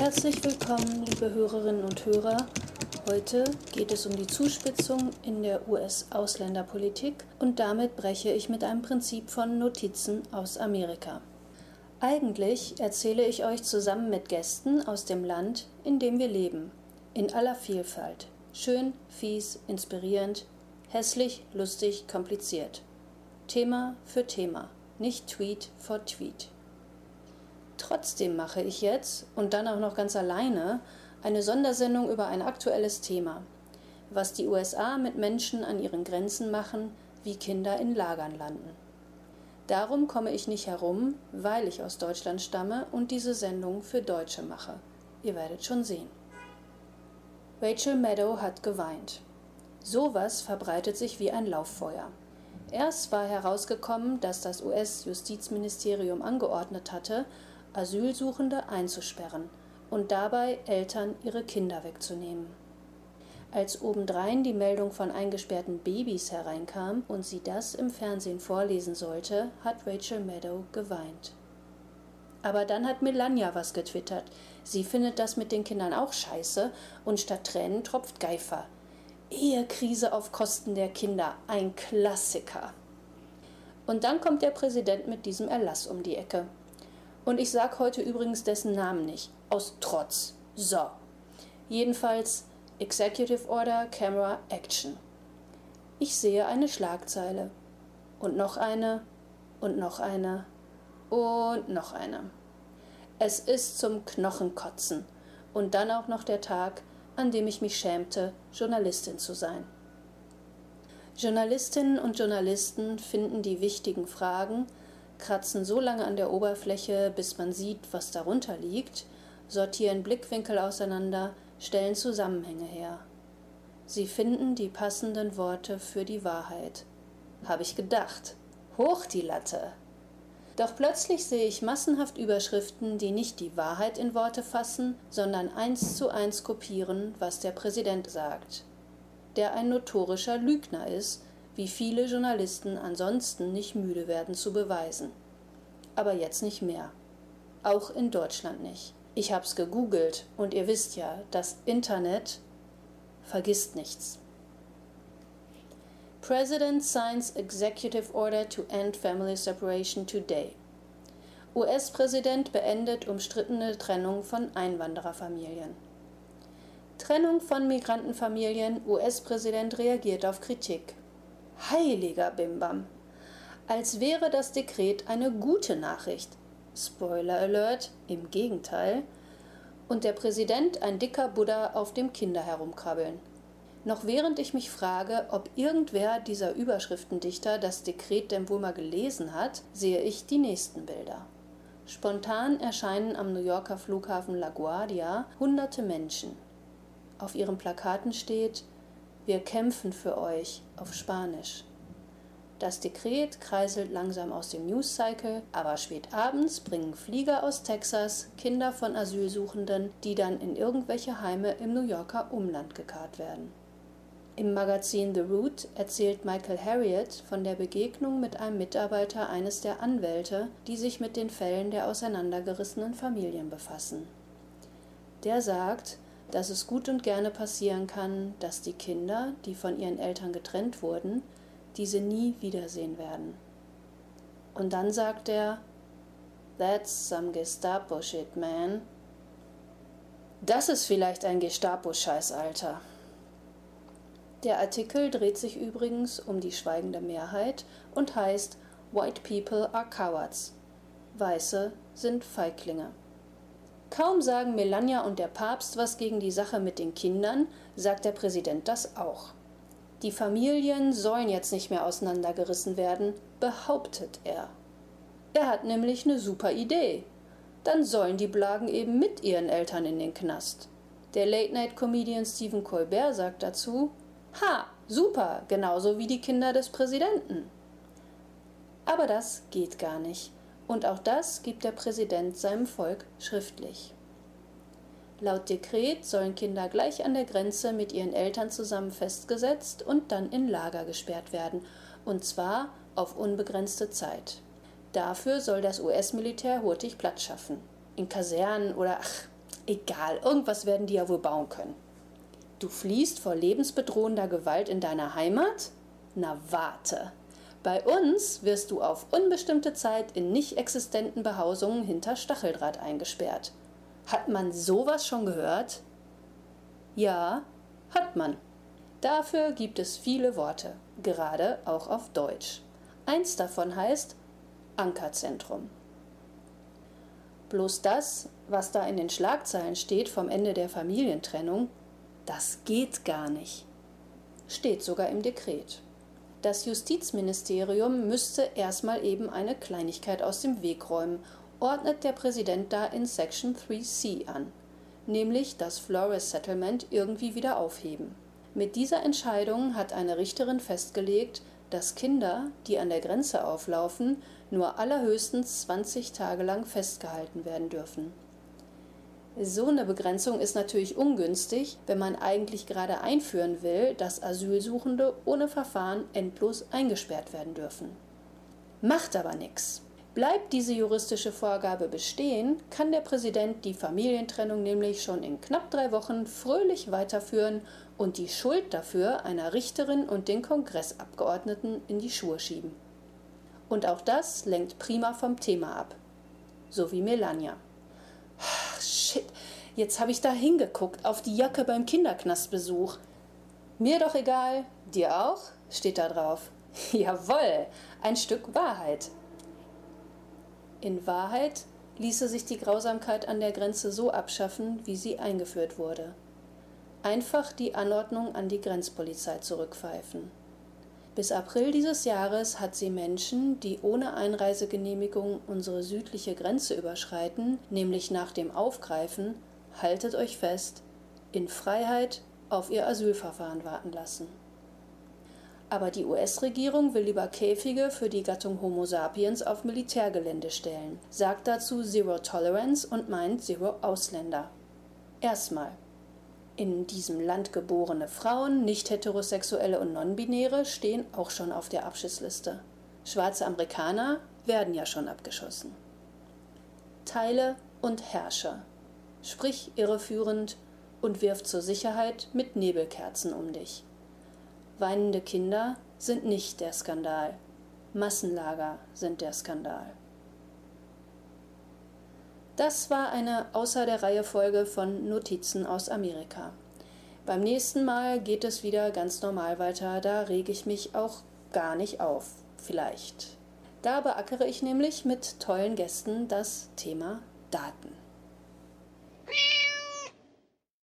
Herzlich willkommen, liebe Hörerinnen und Hörer. Heute geht es um die Zuspitzung in der US-Ausländerpolitik und damit breche ich mit einem Prinzip von Notizen aus Amerika. Eigentlich erzähle ich euch zusammen mit Gästen aus dem Land, in dem wir leben, in aller Vielfalt. Schön, fies, inspirierend, hässlich, lustig, kompliziert. Thema für Thema, nicht Tweet for Tweet. Trotzdem mache ich jetzt, und dann auch noch ganz alleine, eine Sondersendung über ein aktuelles Thema, was die USA mit Menschen an ihren Grenzen machen, wie Kinder in Lagern landen. Darum komme ich nicht herum, weil ich aus Deutschland stamme und diese Sendung für Deutsche mache. Ihr werdet schon sehen. Rachel Meadow hat geweint. Sowas verbreitet sich wie ein Lauffeuer. Erst war herausgekommen, dass das US-Justizministerium angeordnet hatte, Asylsuchende einzusperren und dabei Eltern ihre Kinder wegzunehmen. Als obendrein die Meldung von eingesperrten Babys hereinkam und sie das im Fernsehen vorlesen sollte, hat Rachel Meadow geweint. Aber dann hat Melania was getwittert. Sie findet das mit den Kindern auch scheiße und statt Tränen tropft Geifer. Ehekrise auf Kosten der Kinder, ein Klassiker. Und dann kommt der Präsident mit diesem Erlass um die Ecke. Und ich sag heute übrigens dessen Namen nicht. Aus Trotz. So. Jedenfalls Executive Order Camera Action. Ich sehe eine Schlagzeile. Und noch eine. Und noch eine. Und noch eine. Es ist zum Knochenkotzen. Und dann auch noch der Tag, an dem ich mich schämte, Journalistin zu sein. Journalistinnen und Journalisten finden die wichtigen Fragen, kratzen so lange an der Oberfläche, bis man sieht, was darunter liegt, sortieren Blickwinkel auseinander, stellen Zusammenhänge her. Sie finden die passenden Worte für die Wahrheit. Habe ich gedacht. Hoch die Latte. Doch plötzlich sehe ich massenhaft Überschriften, die nicht die Wahrheit in Worte fassen, sondern eins zu eins kopieren, was der Präsident sagt. Der ein notorischer Lügner ist, wie viele Journalisten ansonsten nicht müde werden zu beweisen. Aber jetzt nicht mehr. Auch in Deutschland nicht. Ich hab's gegoogelt und ihr wisst ja, das Internet vergisst nichts. President signs executive order to end family separation today. US-Präsident beendet umstrittene Trennung von Einwandererfamilien. Trennung von Migrantenfamilien, US-Präsident reagiert auf Kritik. Heiliger Bimbam. Als wäre das Dekret eine gute Nachricht. Spoiler Alert, im Gegenteil. Und der Präsident ein dicker Buddha auf dem Kinder herumkrabbeln. Noch während ich mich frage, ob irgendwer dieser Überschriftendichter das Dekret denn wohl mal gelesen hat, sehe ich die nächsten Bilder. Spontan erscheinen am New Yorker Flughafen LaGuardia hunderte Menschen. Auf ihren Plakaten steht wir kämpfen für euch auf Spanisch. Das Dekret kreiselt langsam aus dem News-Cycle, aber spät abends bringen Flieger aus Texas Kinder von Asylsuchenden, die dann in irgendwelche Heime im New Yorker Umland gekarrt werden. Im Magazin The Root erzählt Michael Harriet von der Begegnung mit einem Mitarbeiter eines der Anwälte, die sich mit den Fällen der auseinandergerissenen Familien befassen. Der sagt, dass es gut und gerne passieren kann, dass die Kinder, die von ihren Eltern getrennt wurden, diese nie wiedersehen werden. Und dann sagt er, That's some Gestapo shit, man. Das ist vielleicht ein Gestapo-Scheiß, Alter. Der Artikel dreht sich übrigens um die schweigende Mehrheit und heißt White People are Cowards. Weiße sind Feiglinge. Kaum sagen Melania und der Papst was gegen die Sache mit den Kindern, sagt der Präsident das auch. Die Familien sollen jetzt nicht mehr auseinandergerissen werden, behauptet er. Er hat nämlich eine super Idee. Dann sollen die Blagen eben mit ihren Eltern in den Knast. Der Late-Night-Comedian Stephen Colbert sagt dazu: Ha, super, genauso wie die Kinder des Präsidenten. Aber das geht gar nicht und auch das gibt der Präsident seinem Volk schriftlich. Laut Dekret sollen Kinder gleich an der Grenze mit ihren Eltern zusammen festgesetzt und dann in Lager gesperrt werden, und zwar auf unbegrenzte Zeit. Dafür soll das US-Militär hurtig Platz schaffen. In Kasernen oder ach, Egal, irgendwas werden die ja wohl bauen können. Du fliehst vor lebensbedrohender Gewalt in deiner Heimat? Na warte. Bei uns wirst du auf unbestimmte Zeit in nicht existenten Behausungen hinter Stacheldraht eingesperrt. Hat man sowas schon gehört? Ja, hat man. Dafür gibt es viele Worte, gerade auch auf Deutsch. Eins davon heißt Ankerzentrum. Bloß das, was da in den Schlagzeilen steht vom Ende der Familientrennung, das geht gar nicht. Steht sogar im Dekret. Das Justizministerium müsste erstmal eben eine Kleinigkeit aus dem Weg räumen, ordnet der Präsident da in Section 3c an, nämlich das Flores Settlement irgendwie wieder aufheben. Mit dieser Entscheidung hat eine Richterin festgelegt, dass Kinder, die an der Grenze auflaufen, nur allerhöchstens 20 Tage lang festgehalten werden dürfen. So eine Begrenzung ist natürlich ungünstig, wenn man eigentlich gerade einführen will, dass Asylsuchende ohne Verfahren endlos eingesperrt werden dürfen. Macht aber nichts. Bleibt diese juristische Vorgabe bestehen, kann der Präsident die Familientrennung nämlich schon in knapp drei Wochen fröhlich weiterführen und die Schuld dafür einer Richterin und den Kongressabgeordneten in die Schuhe schieben. Und auch das lenkt prima vom Thema ab. So wie Melania. Jetzt habe ich da hingeguckt auf die Jacke beim Kinderknastbesuch. Mir doch egal, dir auch? steht da drauf. Jawoll, ein Stück Wahrheit. In Wahrheit ließe sich die Grausamkeit an der Grenze so abschaffen, wie sie eingeführt wurde. Einfach die Anordnung an die Grenzpolizei zurückpfeifen. Bis April dieses Jahres hat sie Menschen, die ohne Einreisegenehmigung unsere südliche Grenze überschreiten, nämlich nach dem Aufgreifen, haltet euch fest, in Freiheit auf ihr Asylverfahren warten lassen. Aber die US-Regierung will lieber Käfige für die Gattung Homo sapiens auf Militärgelände stellen, sagt dazu Zero Tolerance und meint Zero Ausländer. Erstmal. In diesem Land geborene Frauen, nicht-heterosexuelle und non-binäre stehen auch schon auf der Abschussliste. Schwarze Amerikaner werden ja schon abgeschossen. Teile und Herrscher. Sprich irreführend und wirf zur Sicherheit mit Nebelkerzen um dich. Weinende Kinder sind nicht der Skandal. Massenlager sind der Skandal. Das war eine außer der Reihe Folge von Notizen aus Amerika. Beim nächsten Mal geht es wieder ganz normal weiter, da rege ich mich auch gar nicht auf, vielleicht. Da beackere ich nämlich mit tollen Gästen das Thema Daten. Beep.